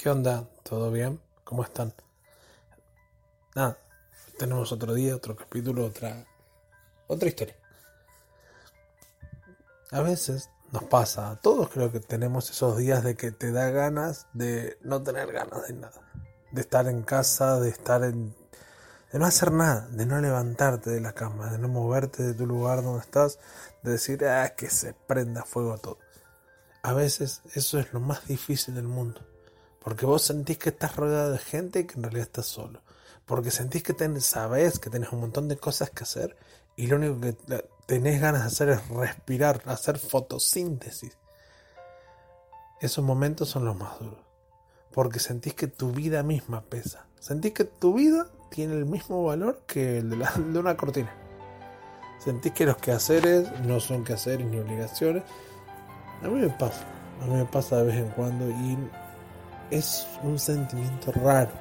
¿Qué onda? ¿Todo bien? ¿Cómo están? Nada, tenemos otro día, otro capítulo, otra otra historia. A veces nos pasa, todos creo que tenemos esos días de que te da ganas de no tener ganas de nada, de estar en casa, de estar en de no hacer nada, de no levantarte de la cama, de no moverte de tu lugar donde estás, de decir, ah, que se prenda fuego todo. A veces eso es lo más difícil del mundo porque vos sentís que estás rodeado de gente y que en realidad estás solo. Porque sentís que tenés, sabés que tenés un montón de cosas que hacer y lo único que tenés ganas de hacer es respirar, hacer fotosíntesis. Esos momentos son los más duros. Porque sentís que tu vida misma pesa. Sentís que tu vida tiene el mismo valor que el de una cortina. Sentís que los quehaceres no son quehaceres ni obligaciones. A mí me pasa. A mí me pasa de vez en cuando y es un sentimiento raro.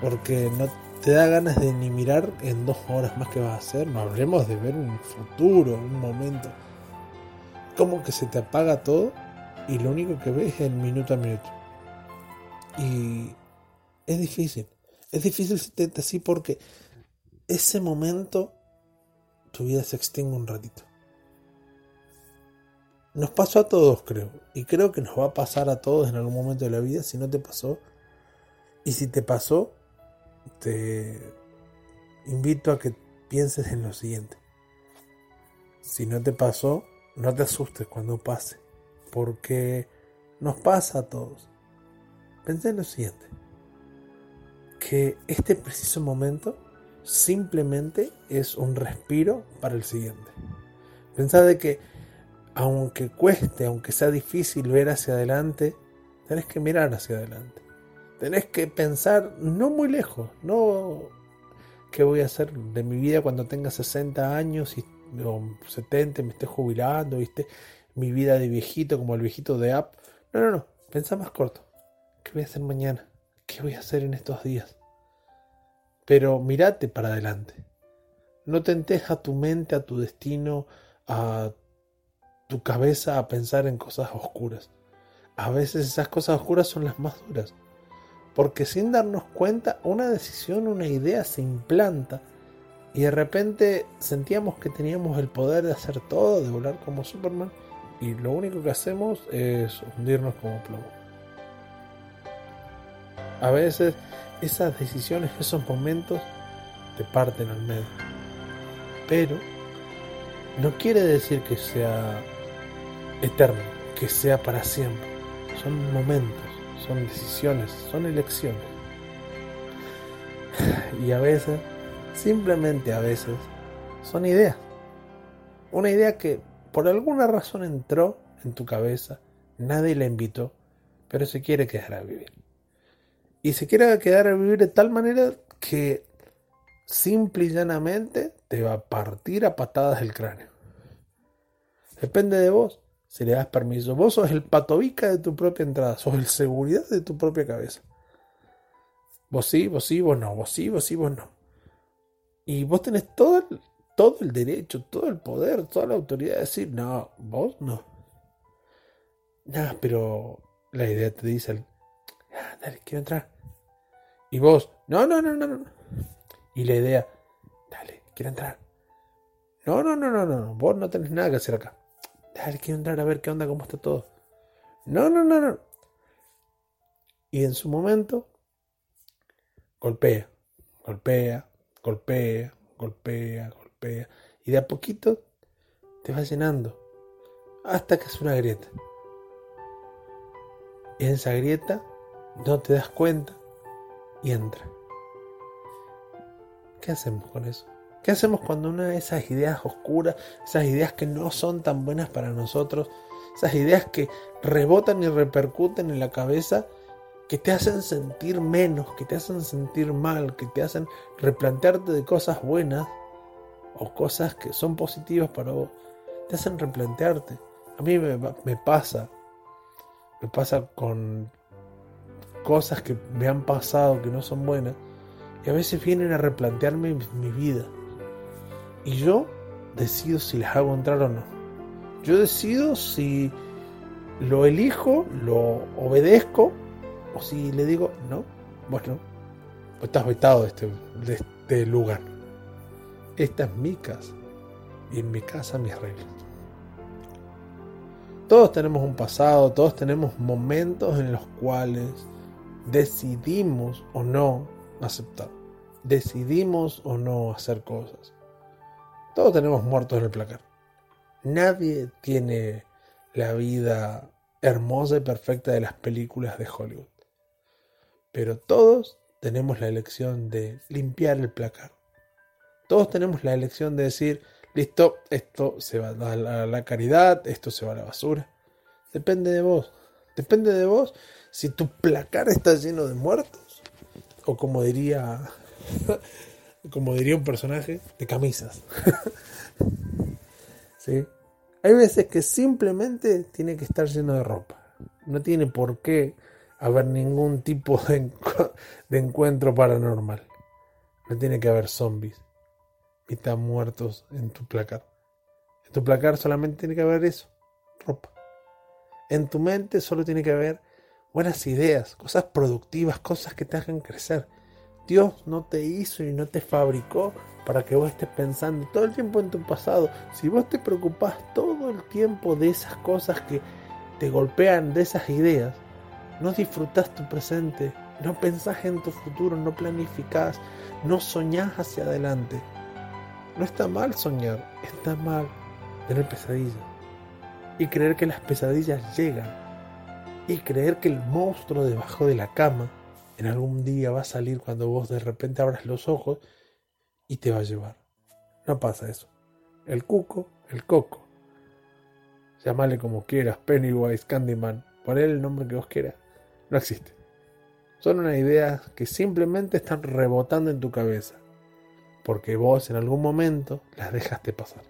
Porque no te da ganas de ni mirar en dos horas más que vas a hacer. No hablemos de ver un futuro, un momento. Como que se te apaga todo y lo único que ves es el minuto a minuto. Y es difícil. Es difícil sentirte así porque ese momento tu vida se extingue un ratito. Nos pasó a todos, creo. Y creo que nos va a pasar a todos en algún momento de la vida si no te pasó. Y si te pasó, te invito a que pienses en lo siguiente. Si no te pasó, no te asustes cuando pase. Porque nos pasa a todos. Pensé en lo siguiente. Que este preciso momento simplemente es un respiro para el siguiente. Pensá de que aunque cueste, aunque sea difícil ver hacia adelante, tenés que mirar hacia adelante. Tenés que pensar no muy lejos, no qué voy a hacer de mi vida cuando tenga 60 años y, o 70 me esté jubilando, ¿viste? Mi vida de viejito como el viejito de App. No, no, no, pensá más corto. ¿Qué voy a hacer mañana? ¿Qué voy a hacer en estos días? Pero mirate para adelante. No tentes a tu mente, a tu destino, a tu cabeza a pensar en cosas oscuras. A veces esas cosas oscuras son las más duras. Porque sin darnos cuenta, una decisión, una idea se implanta y de repente sentíamos que teníamos el poder de hacer todo, de volar como Superman, y lo único que hacemos es hundirnos como plomo. A veces esas decisiones, esos momentos, te parten al medio. Pero no quiere decir que sea eterno, que sea para siempre. Son momentos, son decisiones, son elecciones. Y a veces, simplemente a veces, son ideas. Una idea que por alguna razón entró en tu cabeza, nadie la invitó, pero se quiere quedar a vivir. Y se quiere quedar a vivir de tal manera que simple y llanamente te va a partir a patadas el cráneo. Depende de vos si le das permiso. Vos sos el patovica de tu propia entrada, sos el seguridad de tu propia cabeza. Vos sí, vos sí, vos no, vos sí, vos sí, vos no. Y vos tenés todo el, todo el derecho, todo el poder, toda la autoridad de decir, no, vos no. Nada, pero la idea te dice, ah, dale, quiero entrar. Y vos, no, no, no, no, no. Y la idea, dale, quiero entrar. No, no, no, no, no, vos no tenés nada que hacer acá. Dale, quiero entrar a ver qué onda, cómo está todo. No, no, no, no. Y en su momento, golpea, golpea, golpea, golpea, golpea. Y de a poquito te va llenando. Hasta que es una grieta. Y en esa grieta no te das cuenta y entra. ¿Qué hacemos con eso? ¿Qué hacemos cuando una de esas ideas oscuras, esas ideas que no son tan buenas para nosotros, esas ideas que rebotan y repercuten en la cabeza, que te hacen sentir menos, que te hacen sentir mal, que te hacen replantearte de cosas buenas o cosas que son positivas para vos, te hacen replantearte. A mí me, me pasa, me pasa con cosas que me han pasado que no son buenas y a veces vienen a replantearme mi vida. Y yo decido si les hago entrar o no. Yo decido si lo elijo, lo obedezco O si le digo, no, bueno, pues estás vetado de este, de este lugar. Esta es mi casa. Y en mi casa mis reglas. Todos tenemos un pasado, todos tenemos momentos en los cuales decidimos o no aceptar. Decidimos o no hacer cosas. Todos tenemos muertos en el placar. Nadie tiene la vida hermosa y perfecta de las películas de Hollywood. Pero todos tenemos la elección de limpiar el placar. Todos tenemos la elección de decir, listo, esto se va a la caridad, esto se va a la basura. Depende de vos. Depende de vos si tu placar está lleno de muertos o como diría como diría un personaje de camisas. ¿Sí? Hay veces que simplemente tiene que estar lleno de ropa. No tiene por qué haber ningún tipo de, encuentro paranormal. No tiene que haber zombies mitad muertos en tu placar. En tu placar solamente tiene que haber eso, ropa. En tu mente solo tiene que haber buenas ideas, cosas productivas, cosas que te hagan crecer. Dios no te hizo y no te fabricó para que vos estés pensando todo el tiempo en tu pasado. Si vos te preocupás todo el tiempo de esas cosas que te golpean, de esas ideas, no disfrutás tu presente, no pensás en tu futuro, no planificás, no soñás hacia adelante. No está mal soñar, está mal tener pesadillas y creer que las pesadillas llegan y creer que el monstruo debajo de la cama en algún día va a salir cuando vos de repente abras los ojos y te va a llevar. No pasa eso. El cuco, el coco. Llámale como quieras, Pennywise, Candyman, ponle el nombre que vos quieras. No existe. Son unas ideas que simplemente están rebotando en tu cabeza. Porque vos en algún momento las dejaste pasar.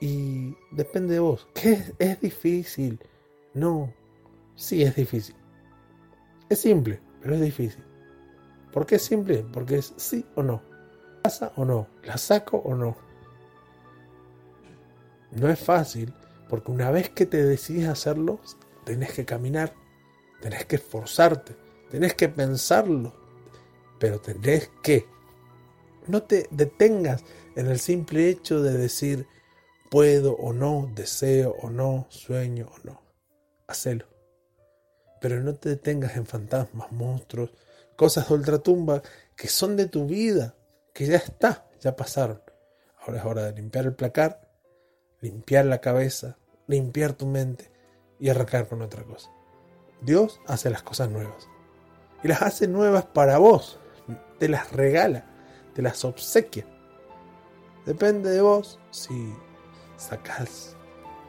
Y depende de vos. ¿Qué es difícil? No. Sí es difícil. Es simple, pero es difícil. ¿Por qué es simple? Porque es sí o no. ¿Pasa o no? ¿La saco o no? No es fácil, porque una vez que te decides hacerlo, tenés que caminar, tenés que esforzarte, tenés que pensarlo, pero tenés que. No te detengas en el simple hecho de decir puedo o no, deseo o no, sueño o no. Hacelo. Pero no te detengas en fantasmas, monstruos, cosas de ultratumba que son de tu vida, que ya está, ya pasaron. Ahora es hora de limpiar el placar, limpiar la cabeza, limpiar tu mente y arrancar con otra cosa. Dios hace las cosas nuevas. Y las hace nuevas para vos. Te las regala, te las obsequia. Depende de vos si sacas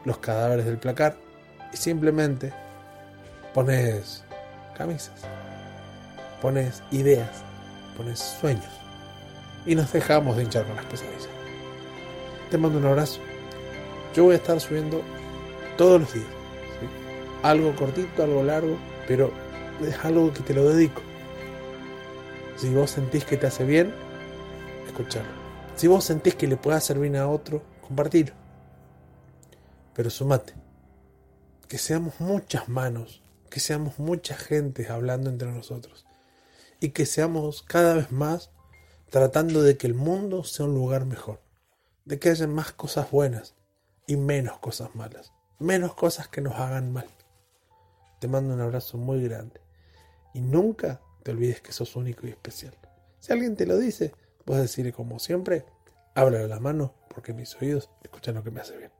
los cadáveres del placar y simplemente pones camisas, pones ideas, pones sueños y nos dejamos de hinchar con las pesadillas. Te mando un abrazo. Yo voy a estar subiendo todos los días. Algo cortito, algo largo, pero es algo que te lo dedico. Si vos sentís que te hace bien, escucharlo. Si vos sentís que le puede hacer bien a otro, compartirlo. Pero sumate. Que seamos muchas manos que seamos mucha gente hablando entre nosotros y que seamos cada vez más tratando de que el mundo sea un lugar mejor, de que haya más cosas buenas y menos cosas malas, menos cosas que nos hagan mal. Te mando un abrazo muy grande y nunca te olvides que sos único y especial. Si alguien te lo dice, vos decirle como siempre, háblale la mano porque mis oídos escuchan lo que me hace bien.